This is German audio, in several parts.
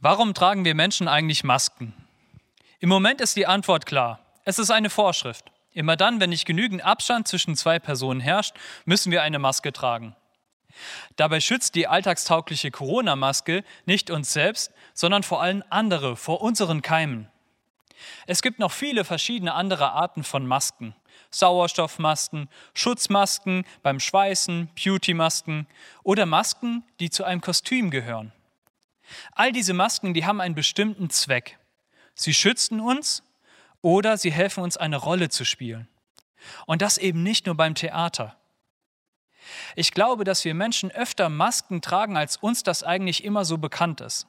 Warum tragen wir Menschen eigentlich Masken? Im Moment ist die Antwort klar. Es ist eine Vorschrift. Immer dann, wenn nicht genügend Abstand zwischen zwei Personen herrscht, müssen wir eine Maske tragen. Dabei schützt die alltagstaugliche Corona-Maske nicht uns selbst, sondern vor allem andere vor unseren Keimen. Es gibt noch viele verschiedene andere Arten von Masken. Sauerstoffmasken, Schutzmasken beim Schweißen, Beauty-Masken oder Masken, die zu einem Kostüm gehören. All diese Masken, die haben einen bestimmten Zweck. Sie schützen uns oder sie helfen uns eine Rolle zu spielen. Und das eben nicht nur beim Theater. Ich glaube, dass wir Menschen öfter Masken tragen, als uns das eigentlich immer so bekannt ist.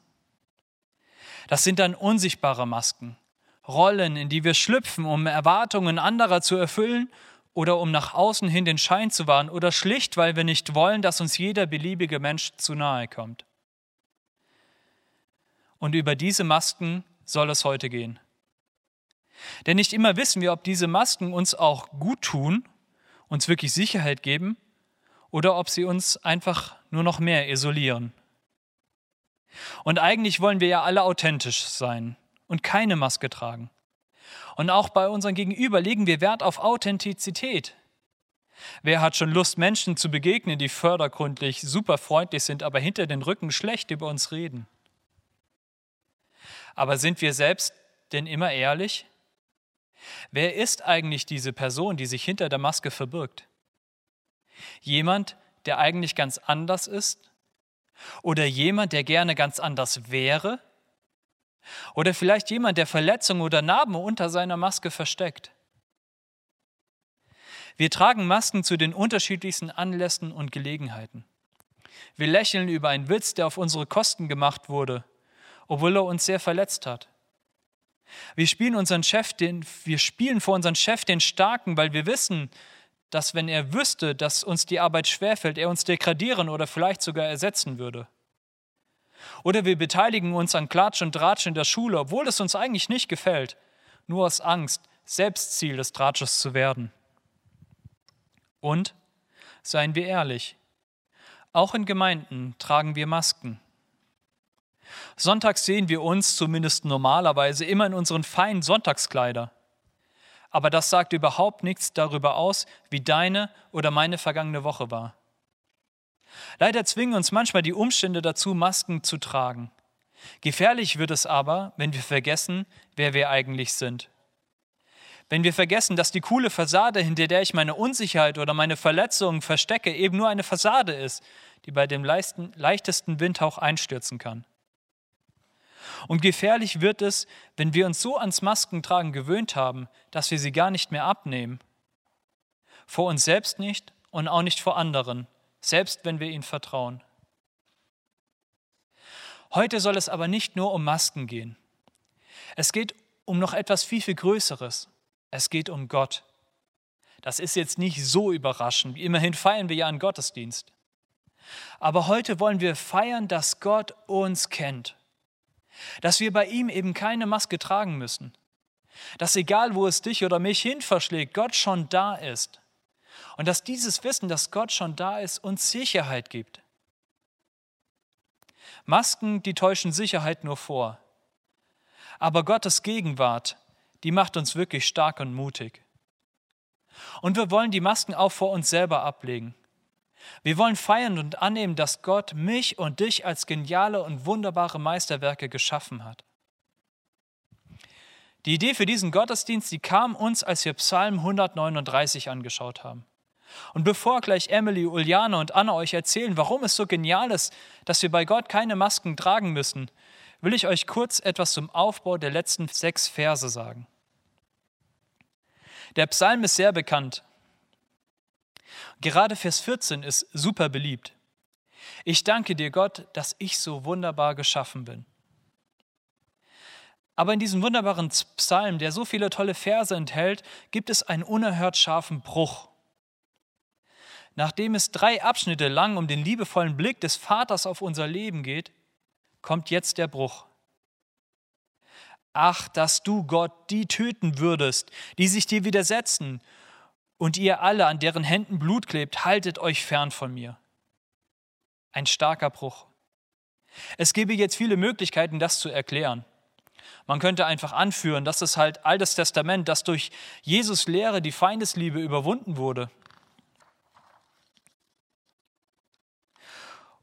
Das sind dann unsichtbare Masken, Rollen, in die wir schlüpfen, um Erwartungen anderer zu erfüllen oder um nach außen hin den Schein zu wahren oder schlicht, weil wir nicht wollen, dass uns jeder beliebige Mensch zu nahe kommt. Und über diese Masken soll es heute gehen. Denn nicht immer wissen wir, ob diese Masken uns auch gut tun, uns wirklich Sicherheit geben oder ob sie uns einfach nur noch mehr isolieren. Und eigentlich wollen wir ja alle authentisch sein und keine Maske tragen. Und auch bei unseren Gegenüber legen wir Wert auf Authentizität. Wer hat schon Lust, Menschen zu begegnen, die fördergründlich super freundlich sind, aber hinter den Rücken schlecht über uns reden? Aber sind wir selbst denn immer ehrlich? Wer ist eigentlich diese Person, die sich hinter der Maske verbirgt? Jemand, der eigentlich ganz anders ist? Oder jemand, der gerne ganz anders wäre? Oder vielleicht jemand, der Verletzungen oder Narben unter seiner Maske versteckt? Wir tragen Masken zu den unterschiedlichsten Anlässen und Gelegenheiten. Wir lächeln über einen Witz, der auf unsere Kosten gemacht wurde, obwohl er uns sehr verletzt hat. Wir spielen, unseren Chef den, wir spielen vor unseren Chef den Starken, weil wir wissen, dass wenn er wüsste, dass uns die Arbeit schwerfällt, er uns degradieren oder vielleicht sogar ersetzen würde. Oder wir beteiligen uns an Klatsch und Tratsch in der Schule, obwohl es uns eigentlich nicht gefällt, nur aus Angst, selbst Ziel des Tratsches zu werden. Und, seien wir ehrlich, auch in Gemeinden tragen wir Masken. Sonntags sehen wir uns, zumindest normalerweise, immer in unseren feinen Sonntagskleider. Aber das sagt überhaupt nichts darüber aus, wie deine oder meine vergangene Woche war. Leider zwingen uns manchmal die Umstände dazu, Masken zu tragen. Gefährlich wird es aber, wenn wir vergessen, wer wir eigentlich sind. Wenn wir vergessen, dass die coole Fassade, hinter der ich meine Unsicherheit oder meine Verletzungen verstecke, eben nur eine Fassade ist, die bei dem leichtesten Windhauch einstürzen kann. Und gefährlich wird es, wenn wir uns so ans Maskentragen gewöhnt haben, dass wir sie gar nicht mehr abnehmen. Vor uns selbst nicht und auch nicht vor anderen, selbst wenn wir ihnen vertrauen. Heute soll es aber nicht nur um Masken gehen. Es geht um noch etwas viel, viel Größeres. Es geht um Gott. Das ist jetzt nicht so überraschend. Immerhin feiern wir ja einen Gottesdienst. Aber heute wollen wir feiern, dass Gott uns kennt. Dass wir bei ihm eben keine Maske tragen müssen. Dass egal, wo es dich oder mich hin verschlägt, Gott schon da ist. Und dass dieses Wissen, dass Gott schon da ist, uns Sicherheit gibt. Masken, die täuschen Sicherheit nur vor. Aber Gottes Gegenwart, die macht uns wirklich stark und mutig. Und wir wollen die Masken auch vor uns selber ablegen. Wir wollen feiern und annehmen, dass Gott mich und dich als geniale und wunderbare Meisterwerke geschaffen hat. Die Idee für diesen Gottesdienst, die kam uns, als wir Psalm 139 angeschaut haben. Und bevor gleich Emily, Uliane und Anna euch erzählen, warum es so genial ist, dass wir bei Gott keine Masken tragen müssen, will ich euch kurz etwas zum Aufbau der letzten sechs Verse sagen. Der Psalm ist sehr bekannt. Gerade Vers 14 ist super beliebt. Ich danke dir, Gott, dass ich so wunderbar geschaffen bin. Aber in diesem wunderbaren Psalm, der so viele tolle Verse enthält, gibt es einen unerhört scharfen Bruch. Nachdem es drei Abschnitte lang um den liebevollen Blick des Vaters auf unser Leben geht, kommt jetzt der Bruch. Ach, dass du Gott die töten würdest, die sich dir widersetzen, und ihr alle, an deren Händen Blut klebt, haltet euch fern von mir. Ein starker Bruch. Es gäbe jetzt viele Möglichkeiten, das zu erklären. Man könnte einfach anführen, dass es halt Altes Testament, das durch Jesus Lehre die Feindesliebe überwunden wurde.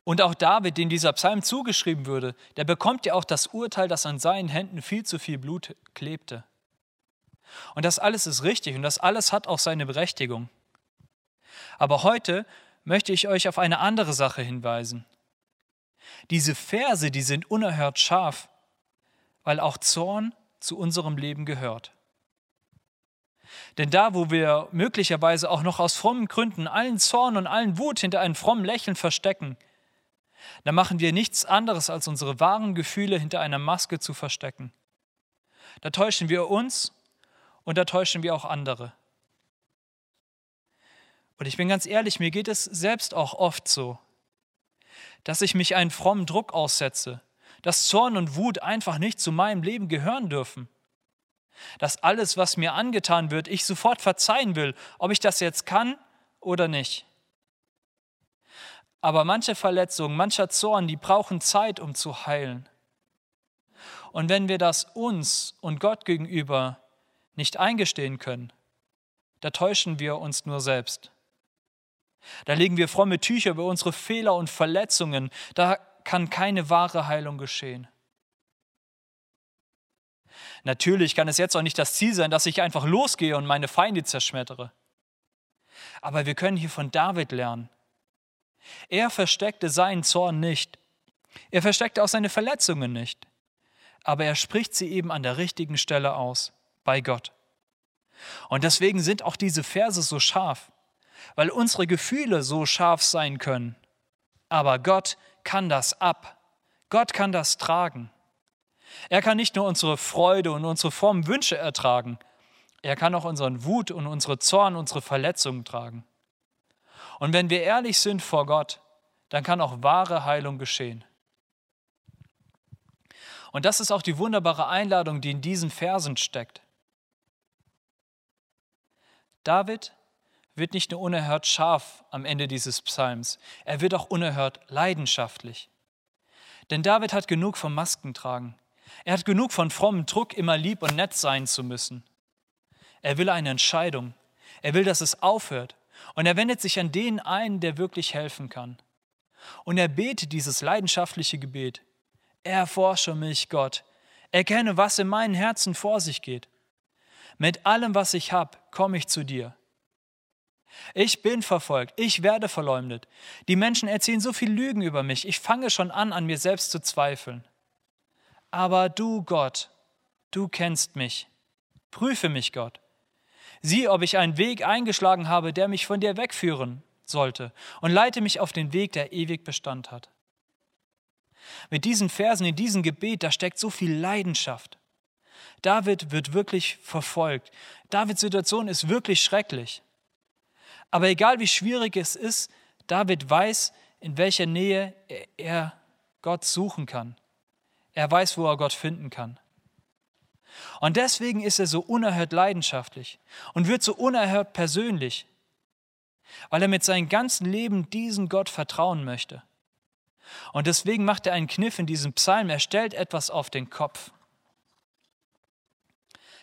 Und auch David, den dieser Psalm zugeschrieben würde, der bekommt ja auch das Urteil, dass an seinen Händen viel zu viel Blut klebte. Und das alles ist richtig und das alles hat auch seine Berechtigung. Aber heute möchte ich euch auf eine andere Sache hinweisen. Diese Verse, die sind unerhört scharf, weil auch Zorn zu unserem Leben gehört. Denn da, wo wir möglicherweise auch noch aus frommen Gründen allen Zorn und allen Wut hinter einem frommen Lächeln verstecken, da machen wir nichts anderes, als unsere wahren Gefühle hinter einer Maske zu verstecken. Da täuschen wir uns und da täuschen wir auch andere. Und ich bin ganz ehrlich, mir geht es selbst auch oft so, dass ich mich einen frommen Druck aussetze, dass Zorn und Wut einfach nicht zu meinem Leben gehören dürfen. Dass alles, was mir angetan wird, ich sofort verzeihen will, ob ich das jetzt kann oder nicht. Aber manche Verletzungen, mancher Zorn, die brauchen Zeit, um zu heilen. Und wenn wir das uns und Gott gegenüber nicht eingestehen können, da täuschen wir uns nur selbst. Da legen wir fromme Tücher über unsere Fehler und Verletzungen. Da kann keine wahre Heilung geschehen. Natürlich kann es jetzt auch nicht das Ziel sein, dass ich einfach losgehe und meine Feinde zerschmettere. Aber wir können hier von David lernen. Er versteckte seinen Zorn nicht. Er versteckte auch seine Verletzungen nicht. Aber er spricht sie eben an der richtigen Stelle aus, bei Gott. Und deswegen sind auch diese Verse so scharf, weil unsere Gefühle so scharf sein können. Aber Gott kann das ab. Gott kann das tragen. Er kann nicht nur unsere Freude und unsere frommen Wünsche ertragen, er kann auch unseren Wut und unsere Zorn, unsere Verletzungen tragen. Und wenn wir ehrlich sind vor Gott, dann kann auch wahre Heilung geschehen. Und das ist auch die wunderbare Einladung, die in diesen Versen steckt. David wird nicht nur unerhört scharf am Ende dieses Psalms, er wird auch unerhört leidenschaftlich. Denn David hat genug vom Maskentragen. Er hat genug von frommem Druck, immer lieb und nett sein zu müssen. Er will eine Entscheidung. Er will, dass es aufhört. Und er wendet sich an den ein, der wirklich helfen kann. Und er betet dieses leidenschaftliche Gebet. Erforsche mich, Gott. Erkenne, was in meinem Herzen vor sich geht. Mit allem, was ich habe, komme ich zu dir. Ich bin verfolgt, ich werde verleumdet. Die Menschen erzählen so viel Lügen über mich, ich fange schon an, an mir selbst zu zweifeln. Aber du, Gott, du kennst mich. Prüfe mich, Gott. Sieh, ob ich einen Weg eingeschlagen habe, der mich von dir wegführen sollte, und leite mich auf den Weg, der ewig Bestand hat. Mit diesen Versen, in diesem Gebet, da steckt so viel Leidenschaft. David wird wirklich verfolgt. Davids Situation ist wirklich schrecklich. Aber egal wie schwierig es ist, David weiß, in welcher Nähe er Gott suchen kann. Er weiß, wo er Gott finden kann. Und deswegen ist er so unerhört leidenschaftlich und wird so unerhört persönlich, weil er mit seinem ganzen Leben diesem Gott vertrauen möchte. Und deswegen macht er einen Kniff in diesem Psalm, er stellt etwas auf den Kopf.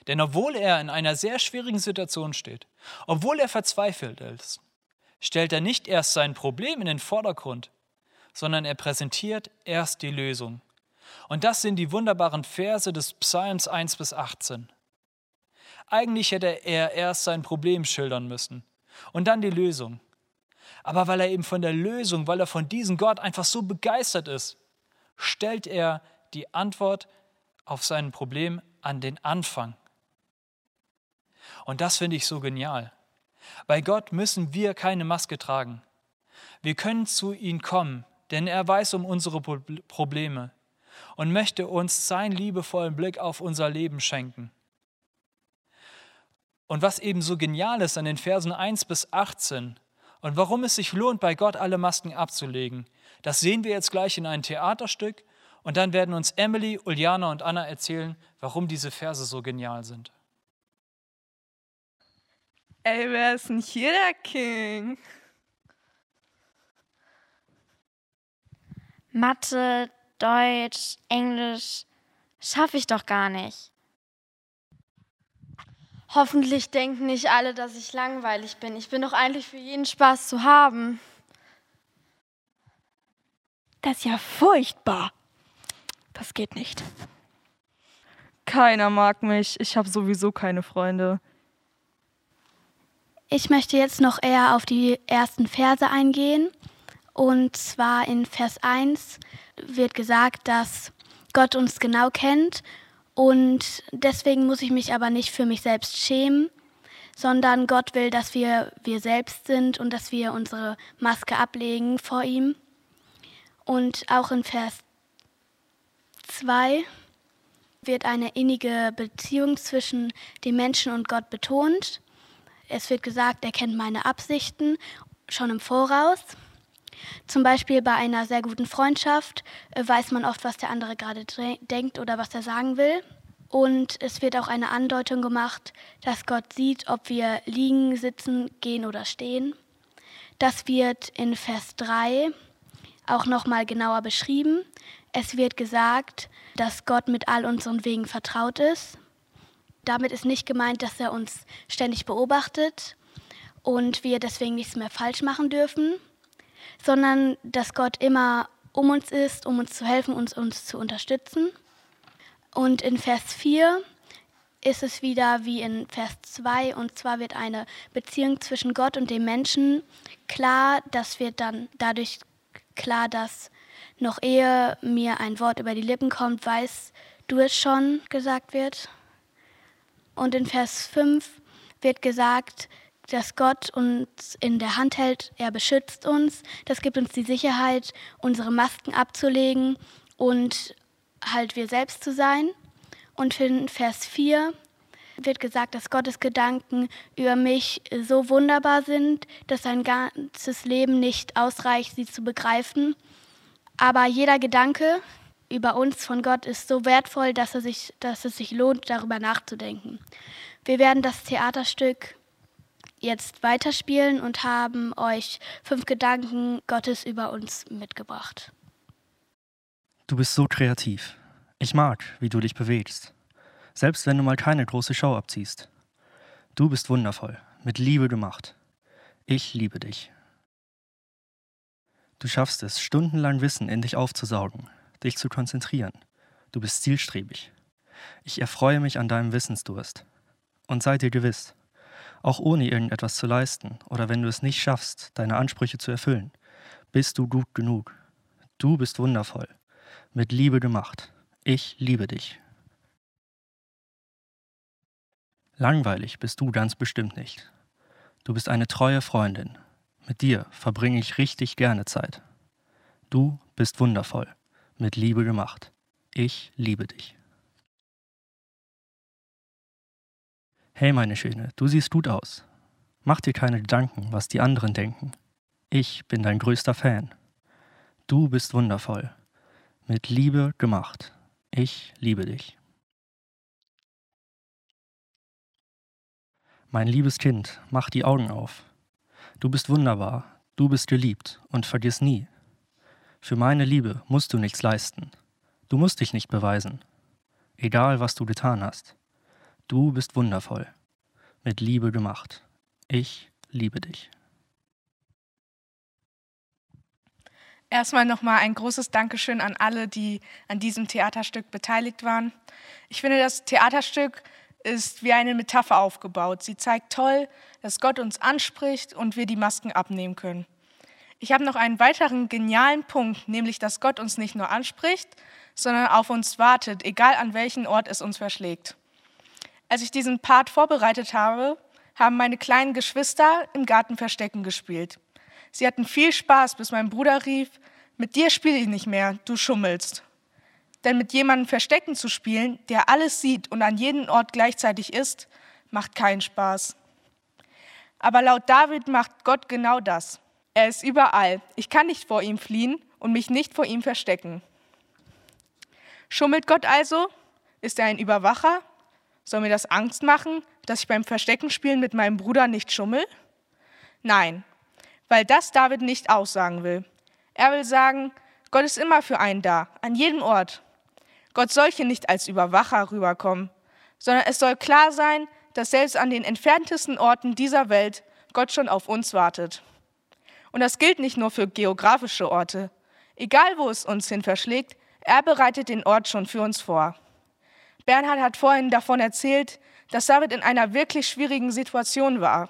Denn obwohl er in einer sehr schwierigen Situation steht, obwohl er verzweifelt ist, stellt er nicht erst sein Problem in den Vordergrund, sondern er präsentiert erst die Lösung. Und das sind die wunderbaren Verse des Psalms 1 bis 18. Eigentlich hätte er erst sein Problem schildern müssen und dann die Lösung. Aber weil er eben von der Lösung, weil er von diesem Gott einfach so begeistert ist, stellt er die Antwort auf sein Problem an den Anfang. Und das finde ich so genial. Bei Gott müssen wir keine Maske tragen. Wir können zu ihm kommen, denn er weiß um unsere Probleme und möchte uns seinen liebevollen Blick auf unser Leben schenken. Und was eben so genial ist an den Versen 1 bis 18 und warum es sich lohnt, bei Gott alle Masken abzulegen, das sehen wir jetzt gleich in einem Theaterstück und dann werden uns Emily, Uliana und Anna erzählen, warum diese Verse so genial sind. Ey, wer ist denn hier der King? Mathe, Deutsch, Englisch schaffe ich doch gar nicht. Hoffentlich denken nicht alle, dass ich langweilig bin. Ich bin doch eigentlich für jeden Spaß zu haben. Das ist ja furchtbar. Das geht nicht. Keiner mag mich. Ich habe sowieso keine Freunde. Ich möchte jetzt noch eher auf die ersten Verse eingehen. Und zwar in Vers 1 wird gesagt, dass Gott uns genau kennt und deswegen muss ich mich aber nicht für mich selbst schämen, sondern Gott will, dass wir wir selbst sind und dass wir unsere Maske ablegen vor ihm. Und auch in Vers 2 wird eine innige Beziehung zwischen dem Menschen und Gott betont. Es wird gesagt, er kennt meine Absichten schon im Voraus. Zum Beispiel bei einer sehr guten Freundschaft äh, weiß man oft, was der andere gerade denkt oder was er sagen will. Und es wird auch eine Andeutung gemacht, dass Gott sieht, ob wir liegen, sitzen, gehen oder stehen. Das wird in Vers 3 auch nochmal genauer beschrieben. Es wird gesagt, dass Gott mit all unseren Wegen vertraut ist. Damit ist nicht gemeint, dass er uns ständig beobachtet und wir deswegen nichts mehr falsch machen dürfen, sondern dass Gott immer um uns ist, um uns zu helfen, uns, uns zu unterstützen. Und in Vers 4 ist es wieder wie in Vers 2, und zwar wird eine Beziehung zwischen Gott und dem Menschen klar, das wird dann dadurch klar, dass noch ehe mir ein Wort über die Lippen kommt, weiß du es schon gesagt wird. Und in Vers 5 wird gesagt, dass Gott uns in der Hand hält, er beschützt uns. Das gibt uns die Sicherheit, unsere Masken abzulegen und halt wir selbst zu sein. Und in Vers 4 wird gesagt, dass Gottes Gedanken über mich so wunderbar sind, dass sein ganzes Leben nicht ausreicht, sie zu begreifen. Aber jeder Gedanke über uns von Gott ist so wertvoll, dass, er sich, dass es sich lohnt, darüber nachzudenken. Wir werden das Theaterstück jetzt weiterspielen und haben euch fünf Gedanken Gottes über uns mitgebracht. Du bist so kreativ. Ich mag, wie du dich bewegst. Selbst wenn du mal keine große Show abziehst. Du bist wundervoll, mit Liebe gemacht. Ich liebe dich. Du schaffst es, stundenlang Wissen in dich aufzusaugen, dich zu konzentrieren. Du bist zielstrebig. Ich erfreue mich an deinem Wissensdurst. Und sei dir gewiss, auch ohne irgendetwas zu leisten oder wenn du es nicht schaffst, deine Ansprüche zu erfüllen, bist du gut genug. Du bist wundervoll, mit Liebe gemacht. Ich liebe dich. Langweilig bist du ganz bestimmt nicht. Du bist eine treue Freundin. Mit dir verbringe ich richtig gerne Zeit. Du bist wundervoll, mit Liebe gemacht. Ich liebe dich. Hey meine Schöne, du siehst gut aus. Mach dir keine Gedanken, was die anderen denken. Ich bin dein größter Fan. Du bist wundervoll. Mit Liebe gemacht. Ich liebe dich. Mein liebes Kind, mach die Augen auf. Du bist wunderbar, du bist geliebt und vergiss nie. Für meine Liebe musst du nichts leisten. Du musst dich nicht beweisen. Egal, was du getan hast. Du bist wundervoll, mit Liebe gemacht. Ich liebe dich. Erstmal nochmal ein großes Dankeschön an alle, die an diesem Theaterstück beteiligt waren. Ich finde, das Theaterstück ist wie eine Metapher aufgebaut. Sie zeigt toll, dass Gott uns anspricht und wir die Masken abnehmen können. Ich habe noch einen weiteren genialen Punkt, nämlich dass Gott uns nicht nur anspricht, sondern auf uns wartet, egal an welchen Ort es uns verschlägt. Als ich diesen Part vorbereitet habe, haben meine kleinen Geschwister im Garten Verstecken gespielt. Sie hatten viel Spaß, bis mein Bruder rief, mit dir spiele ich nicht mehr, du schummelst. Denn mit jemandem Verstecken zu spielen, der alles sieht und an jedem Ort gleichzeitig ist, macht keinen Spaß. Aber laut David macht Gott genau das. Er ist überall. Ich kann nicht vor ihm fliehen und mich nicht vor ihm verstecken. Schummelt Gott also? Ist er ein Überwacher? Soll mir das Angst machen, dass ich beim Versteckenspielen mit meinem Bruder nicht schummel? Nein, weil das David nicht aussagen will. Er will sagen, Gott ist immer für einen da, an jedem Ort. Gott soll hier nicht als Überwacher rüberkommen, sondern es soll klar sein, dass selbst an den entferntesten Orten dieser Welt Gott schon auf uns wartet. Und das gilt nicht nur für geografische Orte. Egal wo es uns hin verschlägt, er bereitet den Ort schon für uns vor. Bernhard hat vorhin davon erzählt, dass David in einer wirklich schwierigen Situation war.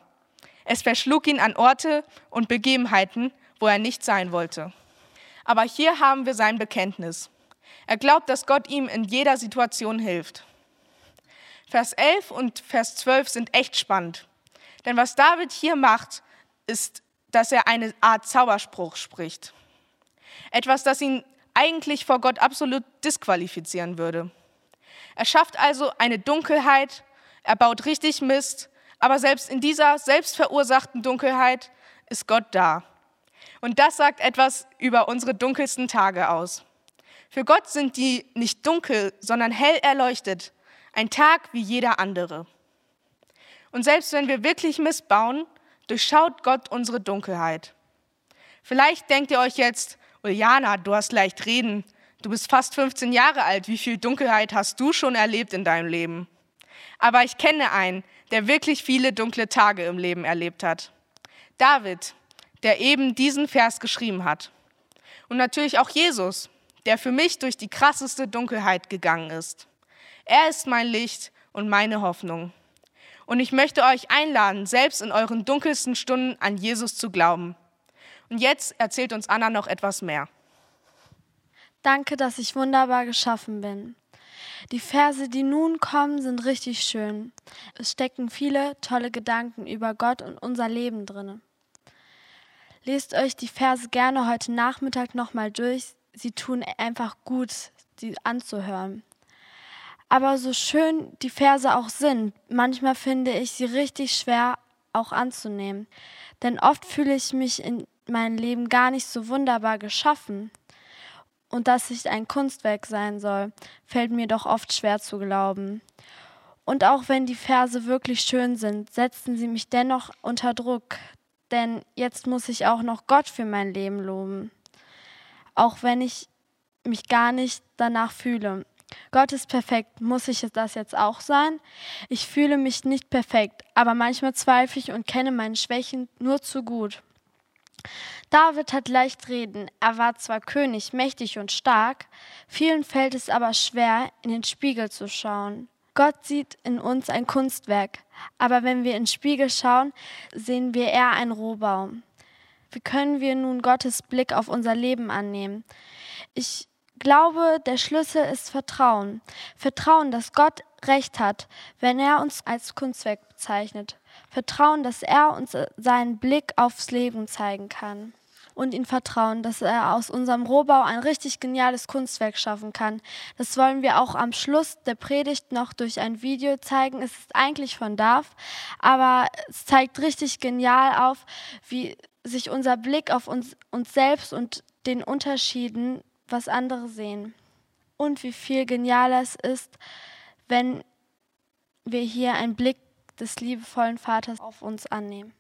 Es verschlug ihn an Orte und Begebenheiten, wo er nicht sein wollte. Aber hier haben wir sein Bekenntnis. Er glaubt, dass Gott ihm in jeder Situation hilft. Vers 11 und Vers 12 sind echt spannend. Denn was David hier macht, ist, dass er eine Art Zauberspruch spricht. Etwas, das ihn eigentlich vor Gott absolut disqualifizieren würde. Er schafft also eine Dunkelheit, er baut richtig Mist, aber selbst in dieser selbstverursachten Dunkelheit ist Gott da. Und das sagt etwas über unsere dunkelsten Tage aus. Für Gott sind die nicht dunkel, sondern hell erleuchtet, ein Tag wie jeder andere. Und selbst wenn wir wirklich Mist bauen, durchschaut Gott unsere Dunkelheit. Vielleicht denkt ihr euch jetzt, Uljana, du hast leicht reden, du bist fast 15 Jahre alt, wie viel Dunkelheit hast du schon erlebt in deinem Leben? Aber ich kenne einen, der wirklich viele dunkle Tage im Leben erlebt hat. David, der eben diesen Vers geschrieben hat. Und natürlich auch Jesus, der für mich durch die krasseste Dunkelheit gegangen ist. Er ist mein Licht und meine Hoffnung. Und ich möchte euch einladen, selbst in euren dunkelsten Stunden an Jesus zu glauben. Und jetzt erzählt uns Anna noch etwas mehr. Danke, dass ich wunderbar geschaffen bin. Die Verse, die nun kommen, sind richtig schön. Es stecken viele tolle Gedanken über Gott und unser Leben drin. Lest euch die Verse gerne heute Nachmittag nochmal durch. Sie tun einfach gut, sie anzuhören. Aber so schön die Verse auch sind, manchmal finde ich sie richtig schwer auch anzunehmen. Denn oft fühle ich mich in mein Leben gar nicht so wunderbar geschaffen. Und dass ich ein Kunstwerk sein soll, fällt mir doch oft schwer zu glauben. Und auch wenn die Verse wirklich schön sind, setzen sie mich dennoch unter Druck, denn jetzt muss ich auch noch Gott für mein Leben loben. Auch wenn ich mich gar nicht danach fühle. Gott ist perfekt, muss ich das jetzt auch sein? Ich fühle mich nicht perfekt, aber manchmal zweifle ich und kenne meine Schwächen nur zu gut. David hat leicht reden, er war zwar König, mächtig und stark, vielen fällt es aber schwer, in den Spiegel zu schauen. Gott sieht in uns ein Kunstwerk, aber wenn wir in den Spiegel schauen, sehen wir eher einen Rohbaum. Wie können wir nun Gottes Blick auf unser Leben annehmen? Ich glaube, der Schlüssel ist Vertrauen. Vertrauen, dass Gott recht hat, wenn er uns als Kunstwerk bezeichnet. Vertrauen, dass er uns seinen Blick aufs Leben zeigen kann. Und ihm vertrauen, dass er aus unserem Rohbau ein richtig geniales Kunstwerk schaffen kann. Das wollen wir auch am Schluss der Predigt noch durch ein Video zeigen. Es ist eigentlich von Darf, aber es zeigt richtig genial auf, wie sich unser Blick auf uns, uns selbst und den Unterschieden, was andere sehen. Und wie viel genialer es ist, wenn wir hier einen Blick des liebevollen Vaters auf uns annehmen.